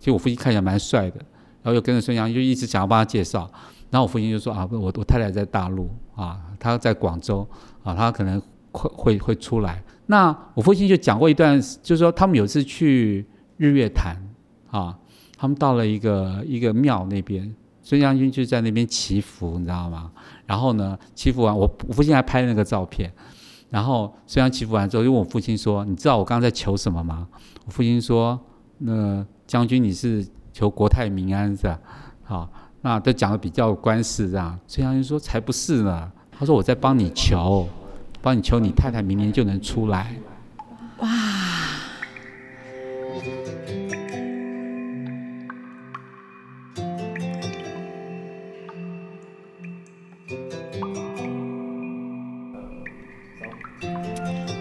其实我父亲看起来蛮帅的，然后又跟着孙杨就一直想要帮他介绍，然后我父亲就说啊，我我太太在大陆啊，她在广州啊，她可能会会会出来。那我父亲就讲过一段，就是说他们有一次去日月潭啊，他们到了一个一个庙那边，孙将军就在那边祈福，你知道吗？然后呢，祈福完，我我父亲还拍那个照片。然后孙杨祈福完之后，就问我父亲说：“你知道我刚刚在求什么吗？”我父亲说：“那将军你是求国泰民安是吧？好，那都讲的比较官司这样。”孙将军说：“才不是呢，他说我在帮你求。”帮你求你太太明年就能出来。哇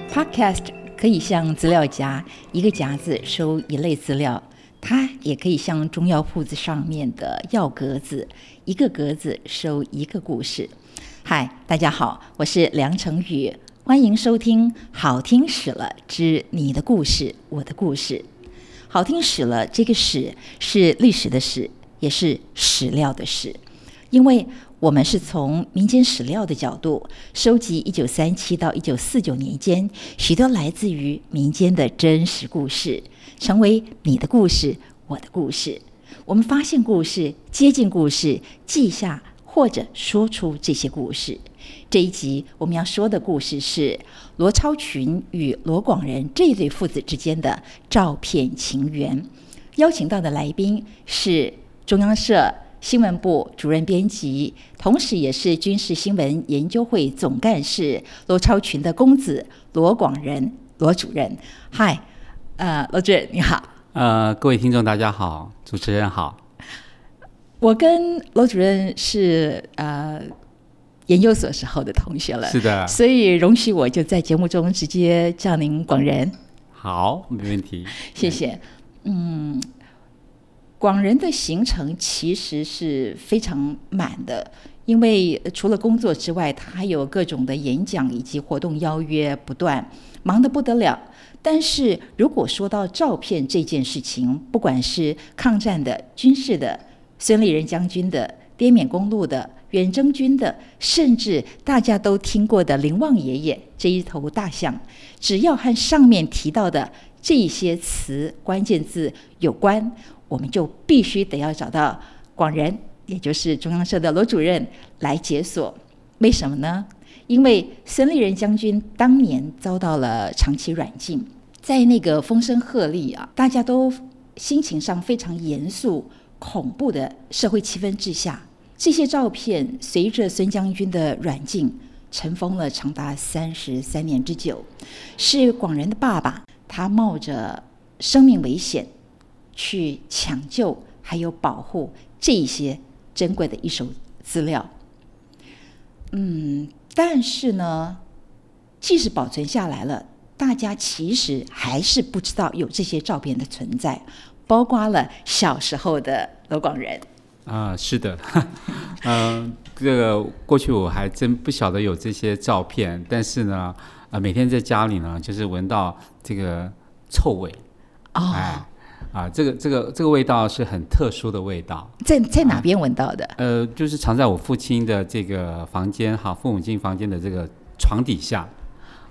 ！Podcast 可以像资料夹，一个夹子收一类资料；它也可以像中药铺子上面的药格子，一个格子收一个故事。嗨，大家好，我是梁成宇，欢迎收听《好听史了之你的故事，我的故事》。好听史了，这个史是历史的史，也是史料的史，因为我们是从民间史料的角度收集一九三七到一九四九年间许多来自于民间的真实故事，成为你的故事，我的故事。我们发现故事，接近故事，记下。或者说出这些故事。这一集我们要说的故事是罗超群与罗广仁这对父子之间的照片情缘。邀请到的来宾是中央社新闻部主任编辑，同时也是军事新闻研究会总干事罗超群的公子罗广仁罗主任。嗨，呃，罗主任你好。呃，各位听众大家好，主持人好。我跟罗主任是呃研究所时候的同学了，是的，所以容许我就在节目中直接叫您广仁。好，没问题，谢谢。嗯，广仁的行程其实是非常满的，因为除了工作之外，他还有各种的演讲以及活动邀约不断，忙得不得了。但是如果说到照片这件事情，不管是抗战的、军事的。孙立人将军的滇缅公路的远征军的，甚至大家都听过的林旺爷爷这一头大象，只要和上面提到的这些词关键字有关，我们就必须得要找到广仁，也就是中央社的罗主任来解锁。为什么呢？因为孙立人将军当年遭到了长期软禁，在那个风声鹤唳啊，大家都心情上非常严肃。恐怖的社会气氛之下，这些照片随着孙将军的软禁尘封了长达三十三年之久。是广仁的爸爸，他冒着生命危险去抢救还有保护这些珍贵的一手资料。嗯，但是呢，即使保存下来了，大家其实还是不知道有这些照片的存在。包括了小时候的罗广仁啊，是的，嗯，这个过去我还真不晓得有这些照片，但是呢，啊，每天在家里呢，就是闻到这个臭味，哦，啊，这个这个这个味道是很特殊的味道，在在哪边闻到的？呃，就是藏在我父亲的这个房间哈，父母亲房间的这个床底下。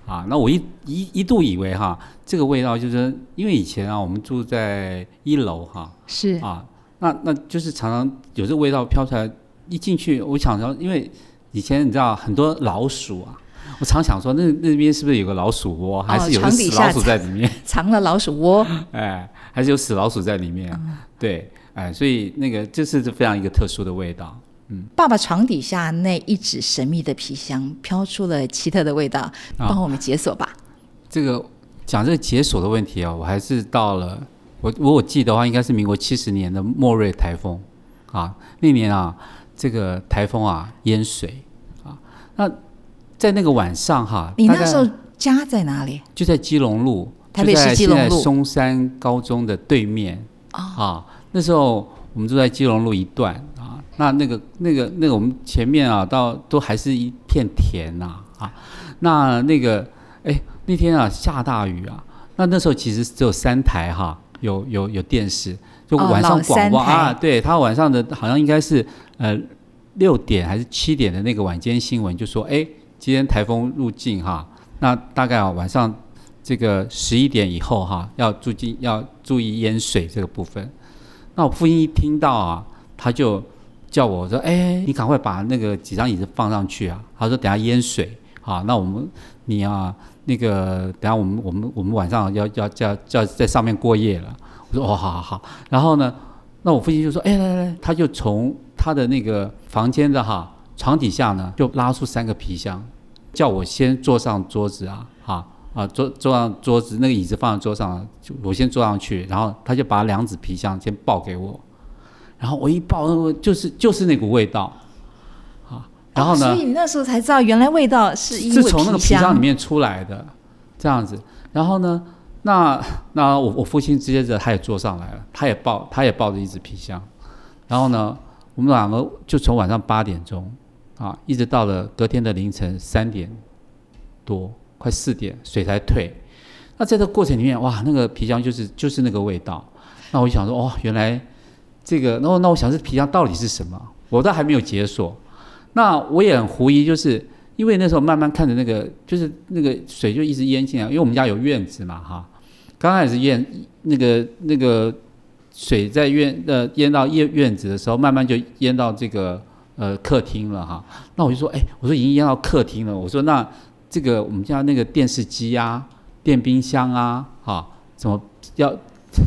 啊，那我一一一度以为哈，这个味道就是因为以前啊，我们住在一楼哈，是啊，那那就是常常有这个味道飘出来，一进去我想说，因为以前你知道很多老鼠啊，我常想说那那边是不是有个老鼠窝，还是有个死老鼠在里面，藏了老鼠窝，哎，还是有死老鼠在里面，对，哎，所以那个就是非常一个特殊的味道。嗯爸爸床底下那一纸神秘的皮箱飘出了奇特的味道，帮我们解锁吧。这个讲这个解锁的问题啊，我还是到了我我我记得话，应该是民国七十年的莫瑞台风啊，那年啊，这个台风啊淹水啊，那在那个晚上哈，你那时候家在哪里？就在基隆路，台北市基隆路松山高中的对面啊。那时候我们住在基隆路一段啊。那那个那个那个我们前面啊，到都还是一片田呐啊，那那个哎那天啊下大雨啊，那那时候其实只有三台哈，有有有电视，就晚上广播啊，对他晚上的好像应该是呃六点还是七点的那个晚间新闻，就说哎，今天台风入境哈，那大概啊晚上这个十一点以后哈，要注意要注意淹水这个部分。那我父亲一听到啊，他就叫我说：“哎，你赶快把那个几张椅子放上去啊！”他说：“等下淹水啊，那我们你啊，那个等下我们我们我们晚上要要要要在上面过夜了。”我说：“哦，好好好。”然后呢，那我父亲就说：“哎，来来来！”他就从他的那个房间的哈床底下呢，就拉出三个皮箱，叫我先坐上桌子啊，哈，坐坐上桌子，那个椅子放在桌上，就我先坐上去，然后他就把两纸皮箱先抱给我。然后我一抱，那个就是就是那股味道，啊，然后呢，哦所以你那时候才知道，原来味道是因为是从那个皮箱箱里面出来的，这样子。然后呢，那那我我父亲直接着他也坐上来了，他也抱他也抱着一只皮箱，然后呢，我们两个就从晚上八点钟啊，一直到了隔天的凌晨三点多，快四点水才退。那在这个过程里面，哇，那个皮箱就是就是那个味道。那我想说，哦，原来这个，那我那我想这皮箱到底是什么？我倒还没有解锁。那我也很狐疑，就是因为那时候慢慢看着那个，就是那个水就一直淹进来，因为我们家有院子嘛，哈。刚开始淹那个那个水在院呃淹到院院子的时候，慢慢就淹到这个呃客厅了哈。那我就说，哎，我说已经淹到客厅了，我说那这个我们家那个电视机啊、电冰箱啊，哈，怎么要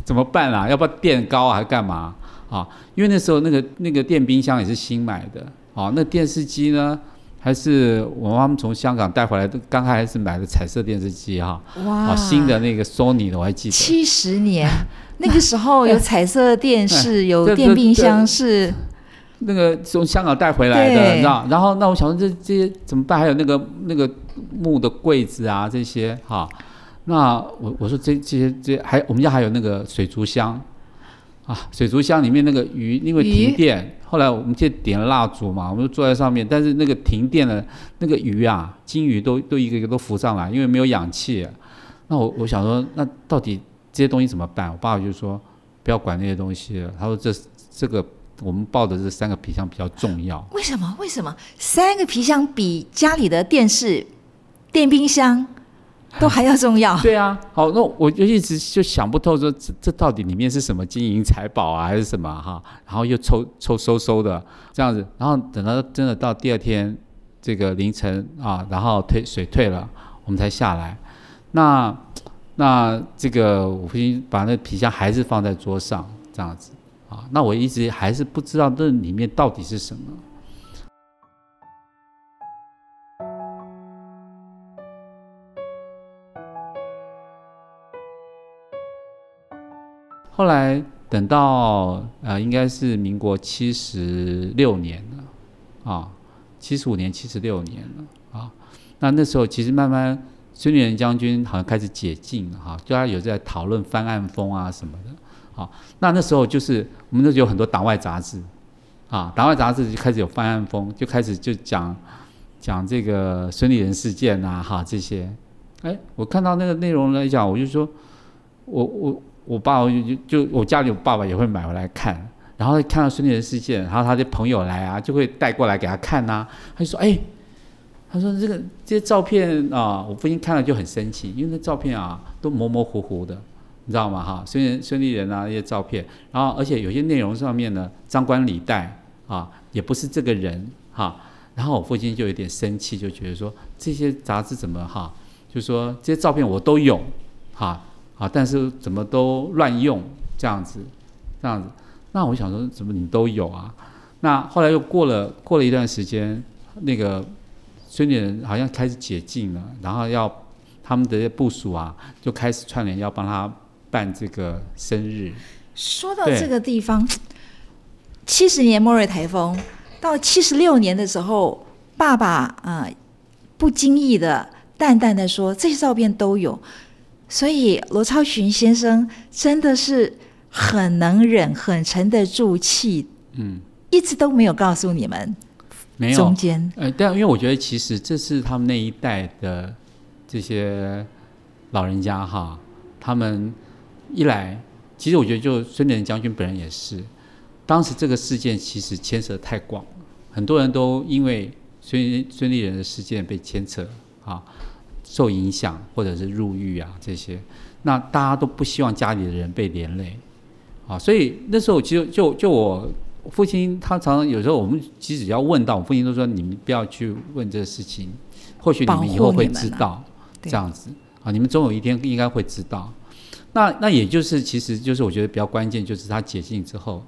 怎么办啊？要不要垫高啊，还是干嘛啊？因为那时候那个那个电冰箱也是新买的，啊，那电视机呢，还是我妈妈从香港带回来的，刚开始买的彩色电视机哈，哇啊，新的那个 Sony 的我还记得，七十年，那个时候有彩色电视，有这电冰箱，是那个从香港带回来的，你知道？然后那我想说这这些怎么办？还有那个那个木的柜子啊，这些哈。那我我说这这些这些还我们家还有那个水族箱啊，水族箱里面那个鱼，因为停电，后来我们就点了蜡烛嘛，我们就坐在上面，但是那个停电了，那个鱼啊，金鱼都都一个一个都浮上来，因为没有氧气。那我我想说，那到底这些东西怎么办？我爸爸就说不要管那些东西了，他说这这个我们抱的这三个皮箱比较重要。为什么？为什么三个皮箱比家里的电视、电冰箱都还要重要？对啊，好，那我就一直就想不透说这这到底里面是什么金银财宝啊，还是什么哈？然后又抽抽收收的这样子，然后等到真的到第二天这个凌晨啊，然后退水退了，我们才下来。那那这个我父亲把那皮箱还是放在桌上这样子啊，那我一直还是不知道这里面到底是什么。后来等到呃，应该是民国七十六年了啊，七十五年、七十六年了啊。那那时候其实慢慢孙立人将军好像开始解禁了哈，就他有在讨论翻案风啊什么的。好，那那时候就是我们那时候有很多党外杂志啊，党外杂志就开始有翻案风，就开始就讲讲这个孙立人事件啊哈这些。哎，我看到那个内容来讲，我就说，我我。我爸就就我家里我爸爸也会买回来看，然后看到孙立人事件，然后他的朋友来啊，就会带过来给他看呐、他就说：“哎，他说这个这些照片啊，我父亲看了就很生气，因为那照片啊都模模糊糊的，你知道吗？哈，孙孙立人啊那些照片，然后而且有些内容上面呢张冠李戴啊，也不是这个人哈，然后我父亲就有点生气，就觉得说这些杂志怎么哈，就说这些照片我都有哈。”啊，但是怎么都乱用这样子，这样子，那我想说，怎么你都有啊？那后来又过了过了一段时间，那个孙立人好像开始解禁了，然后要他们的部署啊，就开始串联要帮他办这个生日。说到这个地方，七十年末日台风到七十六年的时候，爸爸啊、呃不经意的淡淡的说，这些照片都有。所以罗超群先生真的是很能忍，很沉得住气，嗯，一直都没有告诉你们没有中，间呃，但因为我觉得其实这是他们那一代的这些老人家哈，他们一来其实我觉得就孙立人将军本人也是，当时这个事件其实牵涉太广，很多人都因为孙孙立人的事件被牵扯啊，受影响或者是入狱啊这些，那大家都不希望家里的人被连累啊，所以那时候其实就就我父亲他常常有时候我们即使要问到，我父亲都说你们不要去问这个事情，或许你们以后会知道这样子啊，你们总有一天应该会知道。那那也就是，其实就是我觉得比较关键，就是他解禁之后，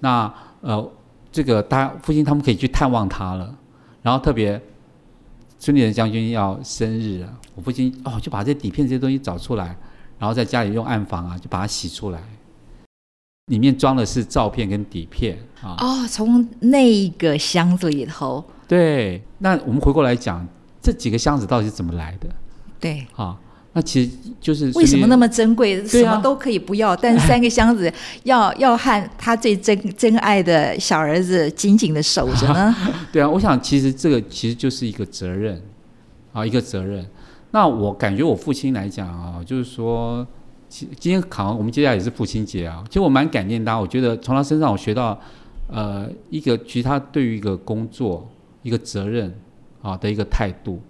那呃，这个他父亲他们可以去探望他了，然后特别孙立人将军要生日啊，我父亲哦就把这底片这些东西找出来，然后在家里用暗房啊就把它洗出来，里面装的是照片跟底片啊。哦，从那个箱子里头。对，那我们回过来讲，这几个箱子到底是怎么来的？对，啊。那其实就是为什么那么珍贵？什么都可以不要，但是三个箱子 要要和他最珍真爱的小儿子紧紧的守着呢？对啊，我想其实这个其实就是一个责任啊，一个责任。那我感觉我父亲来讲啊，就是说，今今天考我们接下来也是父亲节啊，其实我蛮感念他。我觉得从他身上我学到呃一个，其实他对于一个工作一个责任啊的一个态度。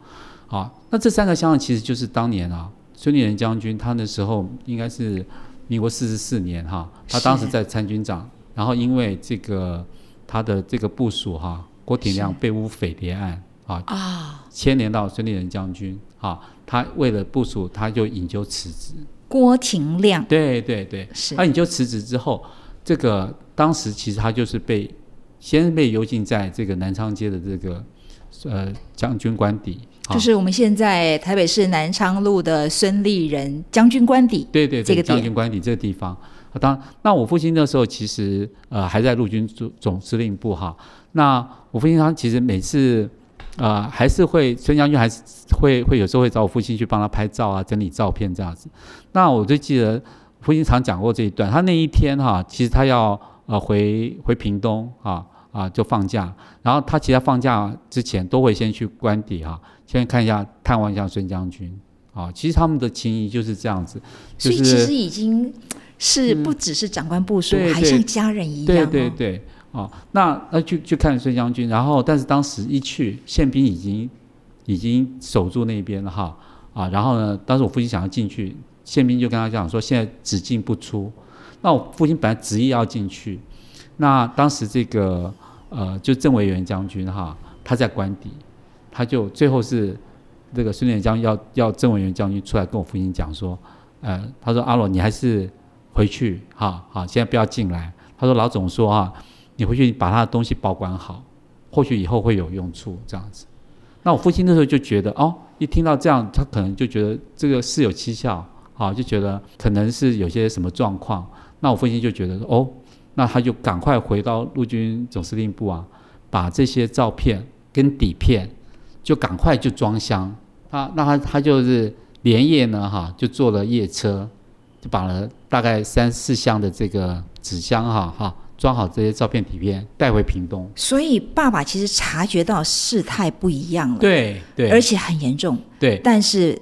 啊，那这三个箱子其实就是当年啊，孙立人将军他那时候应该是民国四十四年哈，他当时在参军长，然后因为这个他的这个部署哈，郭廷亮被诬匪谍案啊，啊，牵连到孙立人将军啊，他为了部署他就引咎辞职。郭廷亮，对对对，是他引咎辞职之后，这个当时其实他就是被先被幽禁在这个南昌街的这个呃将军官邸。就是我们现在台北市南昌路的孙立人将军官邸，对对，这个将军官邸这个地方。当那我父亲那时候其实呃还在陆军总总司令部哈。那我父亲他其实每次呃还是会孙将军还是会会有时候会找我父亲去帮他拍照啊，整理照片这样子。那我就记得父亲常讲过这一段，他那一天哈，其实他要呃回回屏东啊啊就放假，然后他其实放假之前都会先去官邸哈。先看一下，探望一下孙将军啊。其实他们的情谊就是这样子，所以其实已经是不只是长官部署，还像家人一样。对对对，哦，那那去去看孙将军，然后但是当时一去，宪兵已经已经守住那边了哈啊。然后呢，当时我父亲想要进去，宪兵就跟他讲说，现在只进不出。那我父亲本来执意要进去，那当时这个呃，就郑维元将军哈，他在官邸。他就最后是这个孙连将要要郑文元将军出来跟我父亲讲说，呃，他说阿罗你还是回去哈，好，现在不要进来。他说老总说啊，你回去把他的东西保管好，或许以后会有用处这样子。那我父亲那时候就觉得哦，一听到这样，他可能就觉得这个事有蹊跷，啊，就觉得可能是有些什么状况。那我父亲就觉得说哦，那他就赶快回到陆军总司令部啊，把这些照片跟底片。就赶快就装箱，他那他他就是连夜呢哈，就坐了夜车，就把了大概三四箱的这个纸箱哈哈装好这些照片底片带回屏东。所以爸爸其实察觉到事态不一样了，对对，而且很严重，对，但是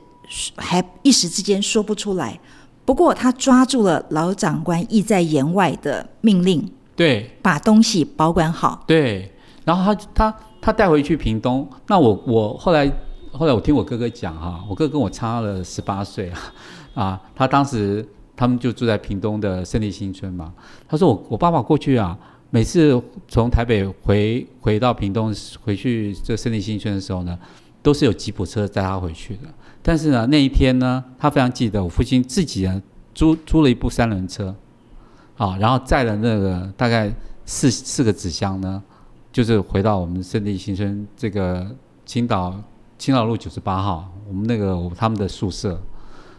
还一时之间说不出来。不过他抓住了老长官意在言外的命令，对，把东西保管好，对，然后他他。他带回去屏东，那我我后来后来我听我哥哥讲哈，我哥跟我差了十八岁啊，啊，他当时他们就住在屏东的胜利新村嘛。他说我我爸爸过去啊，每次从台北回回到屏东回去这胜利新村的时候呢，都是有吉普车载他回去的。但是呢，那一天呢，他非常记得我父亲自己啊租租了一部三轮车，啊，然后载了那个大概四四个纸箱呢。就是回到我们圣地新村这个青岛青岛路九十八号，我们那个他们的宿舍，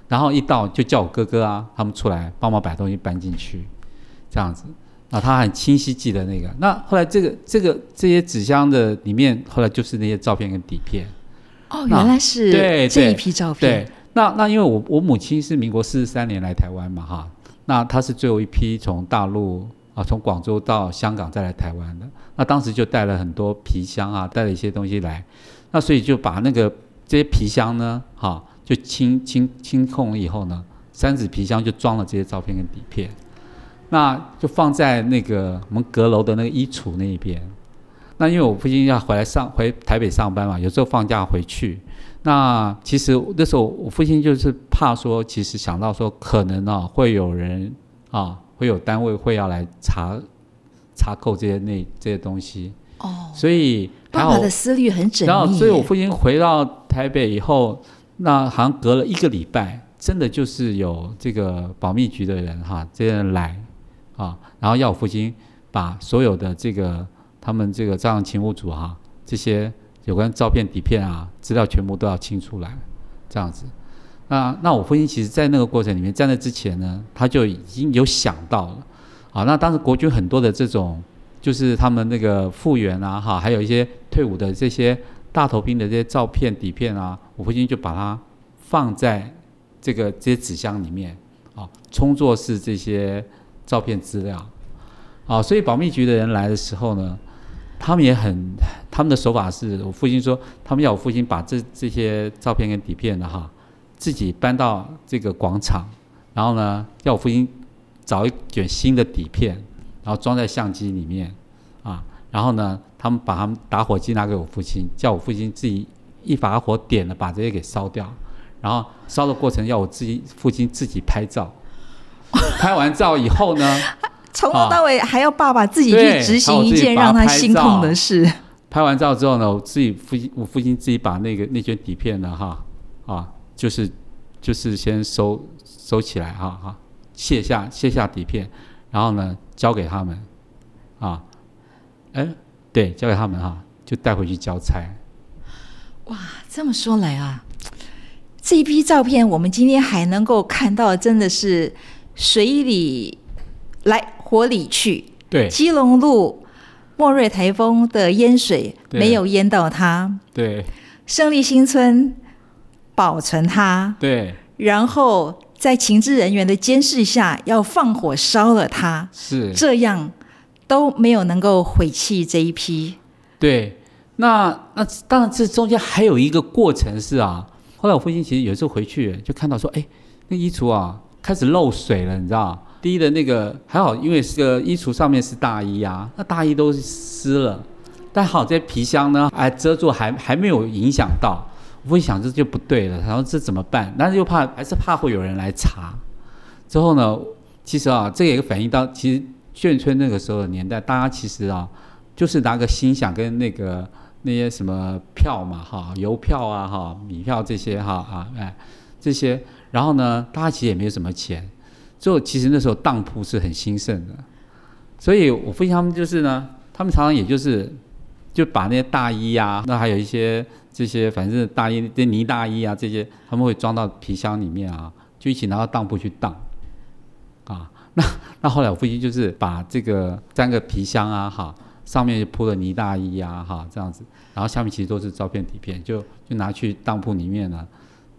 然后一到就叫我哥哥啊，他们出来帮忙把东西搬进去，这样子，那，他很清晰记得那个。那后来这个这个这些纸箱的里面，后来就是那些照片跟底片。哦，原来是对这一批照片。对，那那因为我我母亲是民国四十三年来台湾嘛，哈，那她是最后一批从大陆。啊，从广州到香港再来台湾的，那当时就带了很多皮箱啊，带了一些东西来，那所以就把那个这些皮箱呢，哈，就清清清空了以后呢，三纸皮箱就装了这些照片跟底片，那就放在那个我们阁楼的那个衣橱那一边。那因为我父亲要回来上回台北上班嘛，有时候放假回去。那其实那时候我父亲就是怕说，其实想到说可能啊会有人啊会有单位会要来查查扣这些那这些东西。哦，所以爸爸的思虑很缜密。然后，所以我父亲回到台北以后，那好像隔了一个礼拜，真的就是有这个保密局的人哈，这些人来啊，然后要我父亲把所有的这个他们这个照样勤务组哈，这些有关照片底片啊资料全部都要清出来，这样子。那那我父亲其实，在那个过程里面，在那之前呢，他就已经有想到了。啊，那当时国军很多的这种。就是他们那个复员啊，哈，还有一些退伍的这些大头兵的这些照片底片啊，我父亲就把它放在这个这些纸箱里面啊，充作是这些照片资料啊。所以保密局的人来的时候呢，他们也很，他们的手法是我父亲说，他们要我父亲把这这些照片跟底片的哈，自己搬到这个广场，然后呢，要我父亲找一卷新的底片。然后装在相机里面，啊，然后呢，他们把他们打火机拿给我父亲，叫我父亲自己一把火点了，把这些给烧掉，然后烧的过程要我自己父亲自己拍照，拍完照以后呢，从头到尾还要爸爸自己去执行一件让他心痛的事。拍完照之后呢，我自己父亲我父亲自己把那个那卷底片呢，哈，啊，就是就是先收收起来，哈哈，卸下卸下底片，然后呢。交给他们，啊，哎，对，交给他们哈，就带回去交差。哇，这么说来啊，这一批照片我们今天还能够看到，真的是水里来火里去。对，基隆路莫瑞台风的淹水没有淹到它。对，胜利新村保存它。对，然后。在情治人员的监视下，要放火烧了它，是这样都没有能够毁弃这一批。对，那那当然，这中间还有一个过程是啊。后来我父亲其实有时候回去就看到说，哎，那衣橱啊开始漏水了，你知道？第一的那个还好，因为是个衣橱上面是大衣啊，那大衣都湿了，但好在皮箱呢，哎遮住还还没有影响到。我会想这就不对了，然后这怎么办？但是又怕，还是怕会有人来查。之后呢，其实啊，这个也反映到其实眷村那个时候的年代，大家其实啊，就是拿个心想跟那个那些什么票嘛，哈，邮票啊，哈，米票这些哈啊，哎，这些，然后呢，大家其实也没有什么钱，就其实那时候当铺是很兴盛的，所以我父亲他们就是呢，他们常常也就是就把那些大衣呀，那还有一些。这些反正大衣、这呢大衣啊，这些他们会装到皮箱里面啊，就一起拿到当铺去当，啊，那那后来我父亲就是把这个三个皮箱啊，哈，上面就铺了呢大衣啊，哈，这样子，然后下面其实都是照片底片，就就拿去当铺里面呢，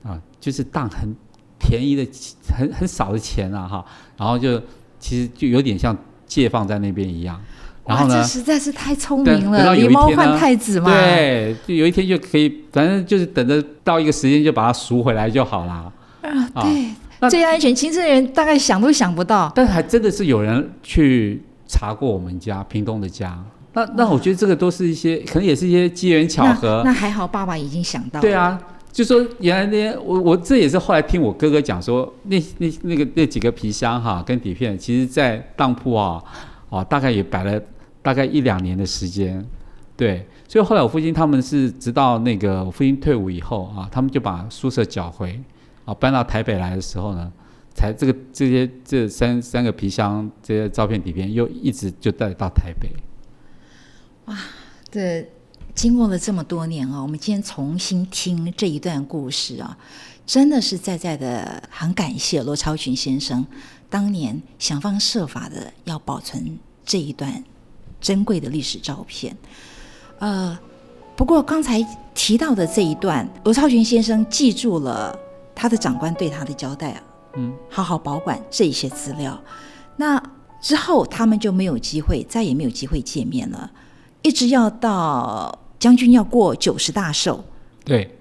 啊，就是当很便宜的、很很少的钱啊，哈，然后就其实就有点像借放在那边一样。然后呢？这实在是太聪明了，狸猫换太子嘛。对，就有一天就可以，反正就是等着到一个时间就把它赎回来就好了。啊，对，最安全，亲生人大概想都想不到。但还真的是有人去查过我们家屏东的家。那那我觉得这个都是一些，可能也是一些机缘巧合。那还好，爸爸已经想到。对啊，就说原来那些我我这也是后来听我哥哥讲说，那那那个那几个皮箱哈跟底片，其实在当铺啊，啊大概也摆了。大概一两年的时间，对，所以后来我父亲他们是直到那个我父亲退伍以后啊，他们就把宿舍缴回，啊，搬到台北来的时候呢，才这个这些这三三个皮箱这些照片底片又一直就带到台北。哇，这经过了这么多年啊，我们今天重新听这一段故事啊，真的是在在的很感谢罗超群先生当年想方设法的要保存这一段。珍贵的历史照片，呃，不过刚才提到的这一段，罗超群先生记住了他的长官对他的交代啊，嗯，好好保管这些资料。那之后他们就没有机会，再也没有机会见面了，一直要到将军要过九十大寿，对，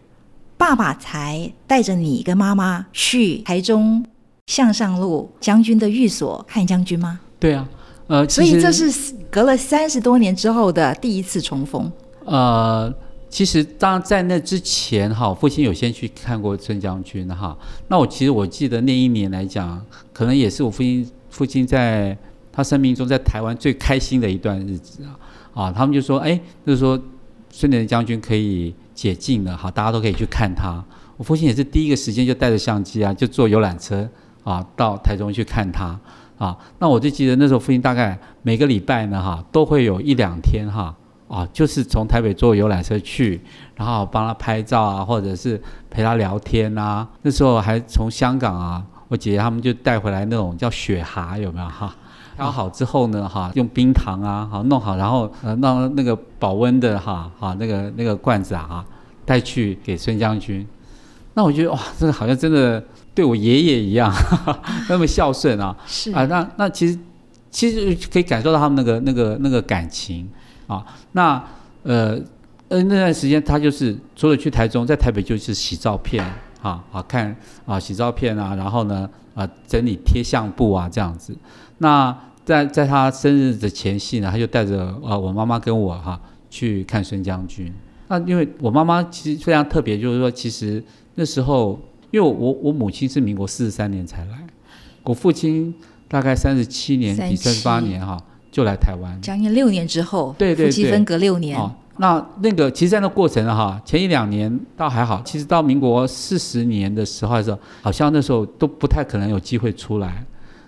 爸爸才带着你跟妈妈去台中向上路将军的寓所看将军吗？对啊，呃，所以这是隔了三十多年之后的第一次重逢。呃，其实当然在那之前哈，父亲有先去看过孙将军哈。那我其实我记得那一年来讲，可能也是我父亲父亲在他生命中在台湾最开心的一段日子啊啊，他们就说，哎，就是说孙连将军可以解禁了，好，大家都可以去看他。我父亲也是第一个时间就带着相机啊，就坐游览车啊到台中去看他啊。那我就记得那时候父亲大概每个礼拜呢哈都会有一两天哈啊，就是从台北坐游览车去，然后帮他拍照啊，或者是陪他聊天啊。那时候还从香港啊，我姐姐他们就带回来那种叫雪蛤，有没有哈？调好之后呢，哈，用冰糖啊，好弄好，然后呃，让那个保温的哈，哈那个那个罐子啊，带去给孙将军。那我觉得哇，这个好像真的对我爷爷一样，那么孝顺啊。是啊，那那其实其实可以感受到他们那个那个那个感情啊。那呃呃那段时间他就是除了去台中，在台北就是洗照片啊啊看啊洗照片啊，然后呢啊整理贴相簿啊这样子。那在在他生日的前夕呢，他就带着啊我妈妈跟我哈、去看孙将军。那因为我妈妈其实非常特别，就是说其实那时候因为我我母亲是民国四十三年才来，我父亲大概三十七年比三十八年哈就来台湾。将近六年之后，对对对夫妻分隔六年，哦，那那个其实，在那过程哈，前一两年倒还好，其实到民国四十年的时候的时候，好像那时候都不太可能有机会出来。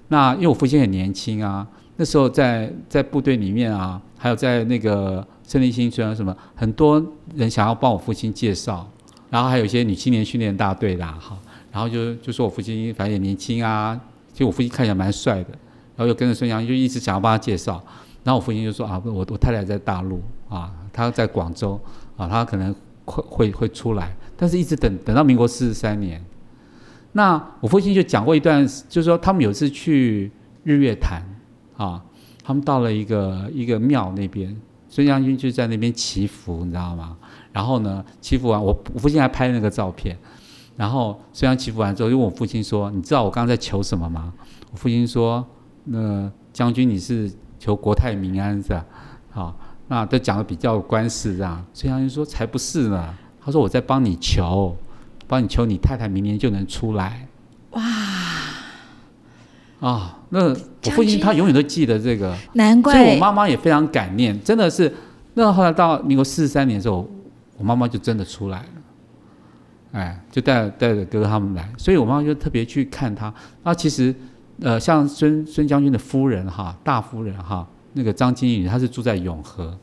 那因为我父亲很年轻啊，那时候在在部队里面啊，还有在那个胜利新村啊什么，很多人想要帮我父亲介绍，然后还有一些女青年训练大队啦，哈，然后就就说我父亲反正也年轻啊，其实我父亲看起来蛮帅的，然后又跟着孙杨就一直想要帮他介绍，然后我父亲就说啊，我我太太在大陆啊，她在广州啊，她可能会会会出来，但是一直等等到民国四十三年，那我父亲就讲过一段，就是说他们有一次去日月潭啊，他们到了一个一个庙那边，孙将军就在那边祈福，你知道吗？然后呢，欺负完，我我父亲还拍那个照片，然后孙将祈福完之后，就问我父亲说：“你知道我刚刚在求什么吗？”我父亲说：“那将军你是求国泰民安是吧？好，那都讲的比较有官司这样。”孙将军说：“才不是呢，他说我在帮你求，帮你求你太太明年就能出来。”哇！啊，那我父亲他永远都记得这个。难怪所以我妈妈也非常感念，真的是。那后来到民国四十三年的时候，我妈妈就真的出来了，哎，就带带着哥哥他们来，所以我妈妈就特别去看他。那其实，呃，像孙孙将军的夫人哈，大夫人哈，那个张金宇，她是住在永和，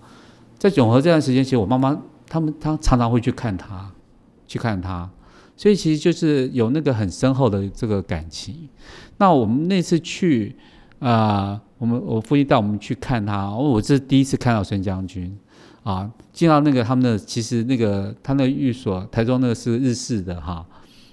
在永和这段时间，其实我妈妈他们她常常会去看他，去看他，所以其实就是有那个很深厚的这个感情。那我们那次去，啊，我们我父亲带我们去看他，哦我这是第一次看到孙将军啊，进到那个他们的其实那个他那个寓所，台中那个是日式的哈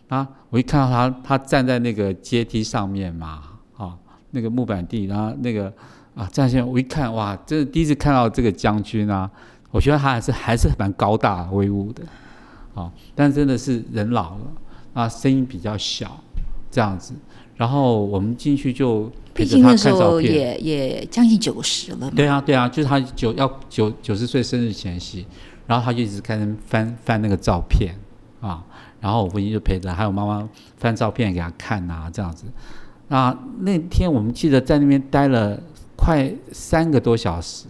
啊，我一看到他，他站在那个阶梯上面嘛，啊，那个木板地，然后那个啊站线，我一看哇，这是第一次看到这个将军啊，我觉得他还是还是蛮高大威武的，啊，但真的是人老了啊，声音比较小，这样子。然后我们进去就陪毕竟着他看那时候照片，也也将近九十了嘛。对啊，对啊，就是他九要九九十岁生日前夕，然后他就一直开始翻翻那个照片啊，然后我父亲就陪着，还有妈妈翻照片给他看啊，这样子。那那天我们记得在那边待了快三个多小时。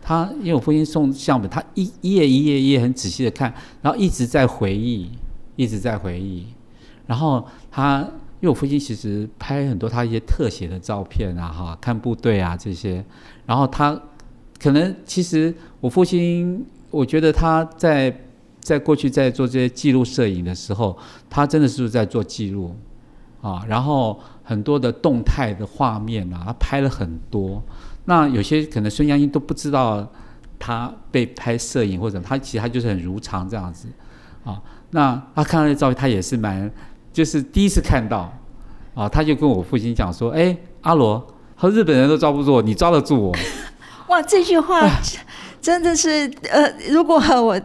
他因为我父亲送相本，他一一页一页一页很仔细的看，然后一直在回忆，一直在回忆。然后他因为我父亲其实拍很多他一些特写的照片啊，哈，看部队啊这些，然后他可能其实我父亲，我觉得他在在过去在做这些记录摄影的时候，他真的是在做记录啊，然后很多的动态的画面啊，他拍了很多。那有些可能孙杨英都不知道他被拍摄影或者他其实他就是很如常这样子啊。那他看到那照片，他也是蛮就是第一次看到啊，他就跟我父亲讲说：“哎，阿罗，他说日本人都抓不住我，你抓得住我。”哇，这句话真的是呃，如果我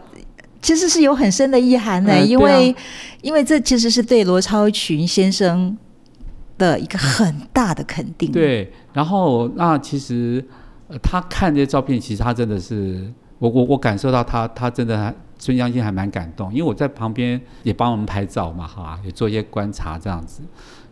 其实是有很深的意涵的，嗯因为、对因为这其实是对罗超群先生的一个很大的肯定。对，然后那其实、呃、他看这些照片，其实他真的是我我我感受到他他真的还孙将军还蛮感动，因为我在旁边也帮我们拍照嘛，哈，也做一些观察这样子。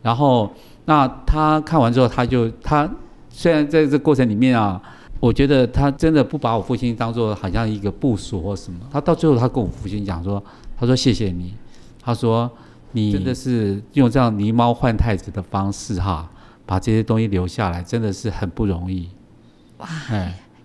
然后那他看完之后，他就他虽然在这过程里面啊。我觉得他真的不把我父亲当做好像一个部属或什么，他到最后他跟我父亲讲说，他说谢谢你，他说你真的是用这样狸猫换太子的方式哈，把这些东西留下来，真的是很不容易。哇，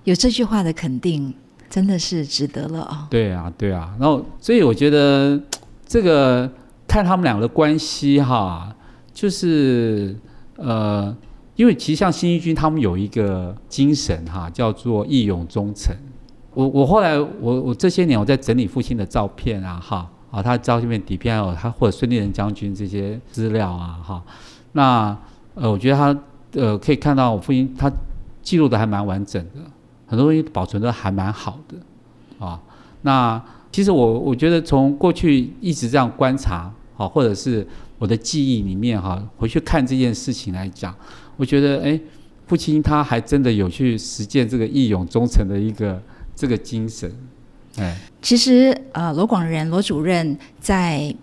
有这句话的肯定，真的是值得了啊。对啊，对啊，然后所以我觉得这个看他们两个的关系哈，就是呃。因为其实像新一军他们有一个精神哈，叫做义勇忠诚。我我后来我我这些年我在整理父亲的照片啊哈啊，他照片底片还有他或者孙立人将军这些资料啊哈，那呃我觉得他呃可以看到我父亲他记录的还蛮完整的，很多东西保存的还蛮好的啊。那其实我我觉得从过去一直这样观察啊，或者是我的记忆里面哈，回去看这件事情来讲。我觉得，哎，父亲他还真的有去实践这个义勇忠诚的一个这个精神，哎。其实，呃，罗广仁罗主任在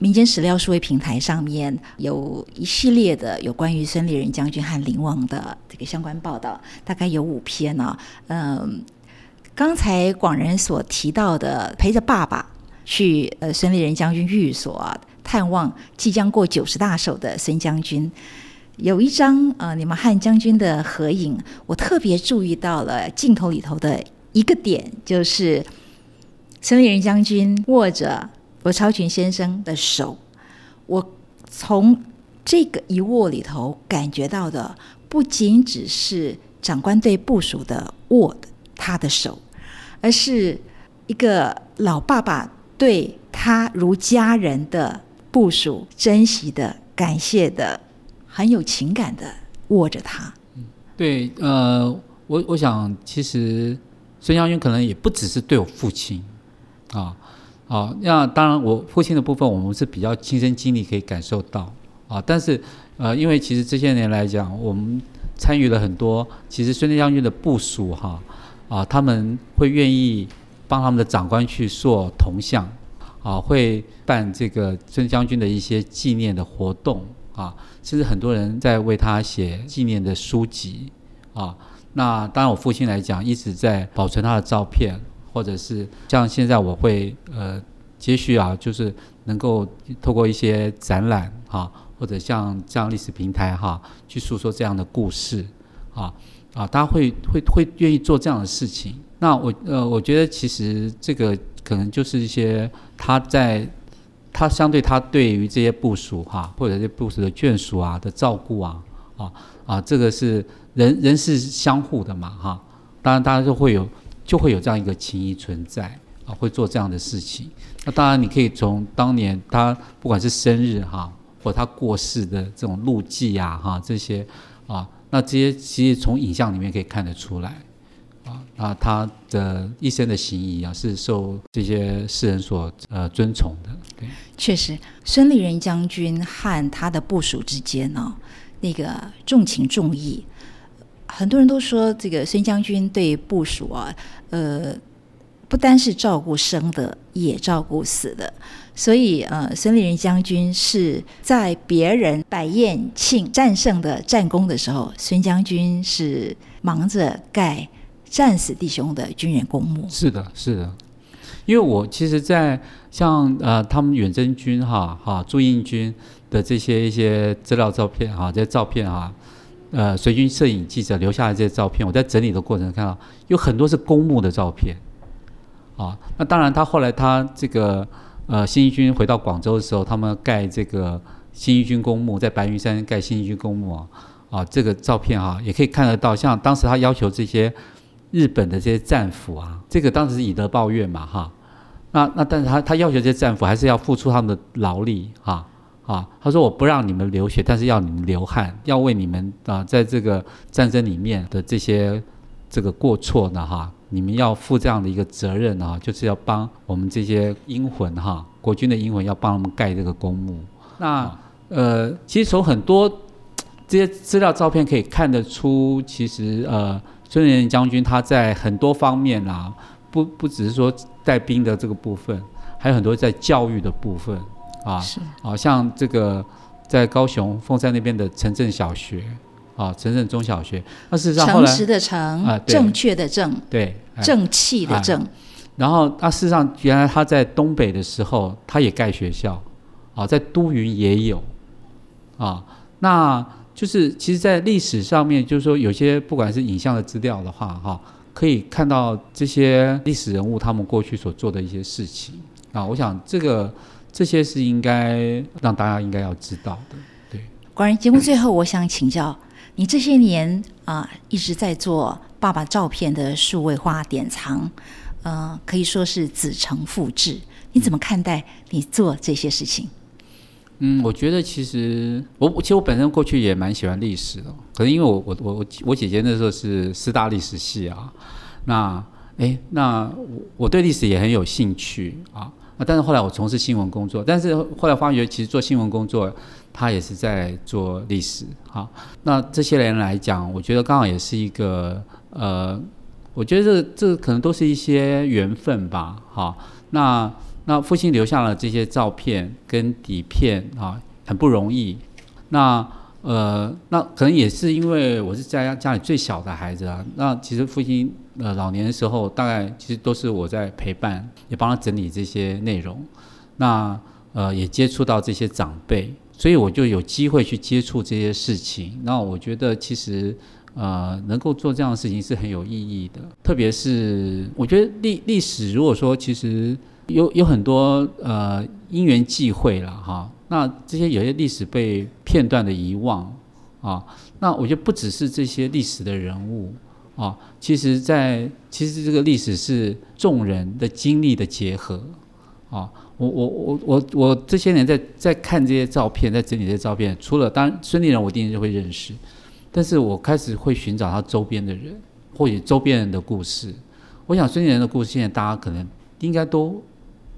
民间史料数位平台上面有一系列的有关于孙立人将军和灵王的这个相关报道，大概有五篇呢。嗯，刚才广仁所提到的，陪着爸爸去呃孙立人将军寓所探望即将过九十大寿的孙将军。有一张呃，你们汉将军的合影，我特别注意到了镜头里头的一个点，就是孙立人将军握着罗超群先生的手。我从这个一握里头感觉到的，不仅只是长官对部属的握他的手，而是一个老爸爸对他如家人的部属珍惜的、感谢的。很有情感的握着他，嗯，对，呃，我我想其实孙将军可能也不只是对我父亲，啊，啊，那当然我父亲的部分我们是比较亲身经历可以感受到，啊，但是呃，因为其实这些年来讲，我们参与了很多，其实孙将军的部署哈，啊，他们会愿意帮他们的长官去做铜像，啊，会办这个孙将军的一些纪念的活动。啊，其实很多人在为他写纪念的书籍啊。那当然，我父亲来讲，一直在保存他的照片，或者是像现在我会呃接续啊，就是能够透过一些展览啊，或者像这样历史平台哈，去诉说这样的故事啊啊，大家会会会愿意做这样的事情。那我呃，我觉得其实这个可能就是一些他在。他相对他对于这些部署哈，或者这部署的眷属啊的照顾啊，啊啊，这个是人人是相互的嘛哈，当然大家就会有就会有这样一个情谊存在啊，会做这样的事情。那当然你可以从当年他不管是生日哈，或他过世的这种路记啊哈这些啊，那这些其实从影像里面可以看得出来。啊，那他的一生的行仪啊，是受这些世人所呃尊崇的。对，确实，孙立人将军和他的部属之间呢，那个重情重义，很多人都说这个孙将军对部属啊，呃，不单是照顾生的，也照顾死的。所以，呃，孙立人将军是在别人摆宴庆战胜的战功的时候，孙将军是忙着盖。战死弟兄的军人公墓是的，是的，因为我其实，在像呃他们远征军哈哈驻印军的这些一些资料照片哈这些照片哈，呃随军摄影记者留下来这些照片，我在整理的过程看到有很多是公墓的照片，啊，那当然他后来他这个呃新一军回到广州的时候，他们盖这个新一军公墓，在白云山盖新一军公墓啊，啊这个照片哈也可以看得到，像当时他要求这些。日本的这些战俘啊，这个当时是以德报怨嘛，哈，那那但是他他要求这些战俘还是要付出他们的劳力，哈。啊，他说我不让你们流血，但是要你们流汗，要为你们啊在这个战争里面的这些这个过错呢，哈，你们要负这样的一个责任啊，就是要帮我们这些英魂哈，国军的英魂要帮他们盖这个公墓。那呃，其实从很多这些资料照片可以看得出，其实呃，孙连将军他在很多方面啊，不不只是说带兵的这个部分，还有很多在教育的部分啊，是。啊，像这个在高雄凤山那边的城镇小学啊，城镇中小学，那事实上后来诚实的诚，啊对正确的正，对，哎正气的正，然后啊事实上原来他在东北的时候，他也盖学校，啊，在都匀也有，啊，那就是其实，在历史上面，就是说有些不管是影像的资料的话，哈、可以看到这些历史人物他们过去所做的一些事情。啊，我想这个这些是应该让大家应该要知道的，对。果然，节目最后，我想请教你，这些年啊、一直在做爸爸照片的数位化典藏，呃，可以说是子承父志。你怎么看待你做这些事情？嗯，我觉得其实我我其实我本身过去也蛮喜欢历史的，可能因为我我我我我姐姐那时候是师大历史系啊，那哎，那我我对历史也很有兴趣啊，但是后来我从事新闻工作，但是后来发觉其实做新闻工作，他也是在做历史啊。那这些人来讲，我觉得刚好也是一个呃，我觉得这这可能都是一些缘分吧，哈、那那父亲留下了这些照片跟底片啊，很不容易。那呃，那可能也是因为我是家家里最小的孩子啊。那其实父亲呃老年的时候，大概其实都是我在陪伴，也帮他整理这些内容。那呃也接触到这些长辈，所以我就有机会去接触这些事情。那我觉得其实呃能够做这样的事情是很有意义的，特别是我觉得历历史如果说其实有有很多呃因缘际会了哈，那这些有些历史被片段的遗忘啊，那我觉得不只是这些历史的人物啊，其实在其实这个历史是众人的经历的结合啊。我我我我我这些年在在看这些照片，在整理这些照片，除了当然孙立人我一定就会认识，但是我开始会寻找他周边的人，或者周边人的故事。我想孙立人的故事，现在大家可能应该都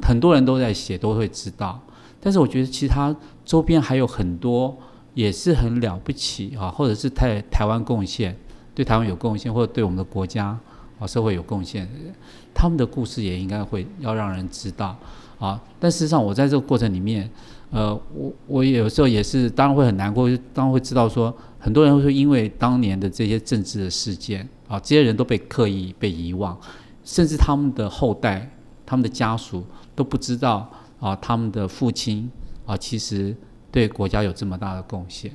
很多人都在写，都会知道。但是我觉得其他周边还有很多也是很了不起啊，或者是台台湾贡献，对台湾有贡献，或者对我们的国家啊社会有贡献的人，他们的故事也应该会要让人知道啊。但事实上，我在这个过程里面，呃，我我有时候也是当然会很难过，当然会知道说，很多人会因为当年的这些政治的事件啊，这些人都被刻意被遗忘，甚至他们的后代、他们的家属都不知道啊，他们的父亲啊，其实对国家有这么大的贡献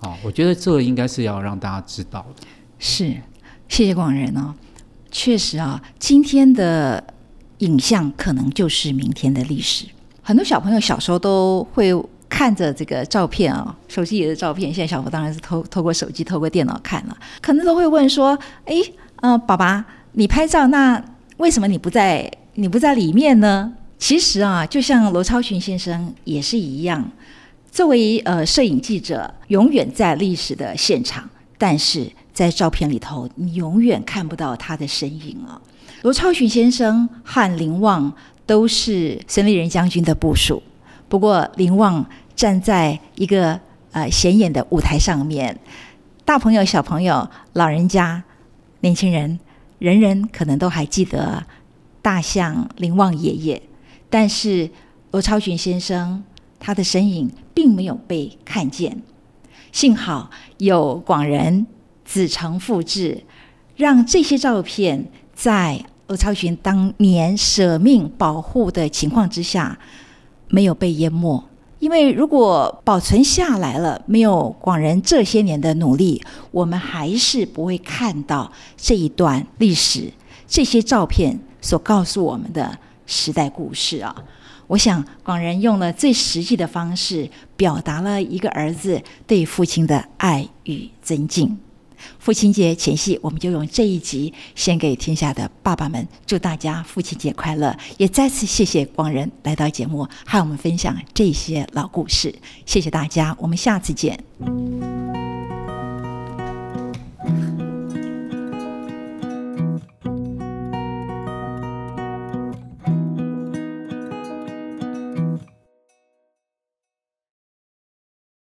啊。我觉得这个应该是要让大家知道的。是，谢谢广仁哦。确实啊，今天的影像可能就是明天的历史。很多小朋友小时候都会看着这个照片啊、手机里的照片。现在小朋友当然是透透过手机、透过电脑看了，可能都会问说：“诶，呃，爸爸，你拍照，那为什么你不在？你不在里面呢？”其实啊，就像罗超群先生也是一样，作为呃摄影记者，永远在历史的现场，但是在照片里头，你永远看不到他的身影啊。罗超群先生和林旺都是孙立人将军的部属，不过林旺站在一个呃显眼的舞台上面，大朋友、小朋友、老人家、年轻人，人人可能都还记得大象林旺爷爷，但是罗超群先生他的身影并没有被看见。幸好有广人子承父志，让这些照片在欧超群当年舍命保护的情况之下，没有被淹没。因为如果保存下来了，没有广人这些年的努力，我们还是不会看到这一段历史，这些照片所告诉我们的时代故事啊。我想广人用了最实际的方式，表达了一个儿子对父亲的爱与尊敬。父亲节前夕我们就用这一集献给天下的爸爸们祝大家父亲节快乐也再次谢谢广仁来到节目和我们分享这些老故事。谢谢大家我们下次见。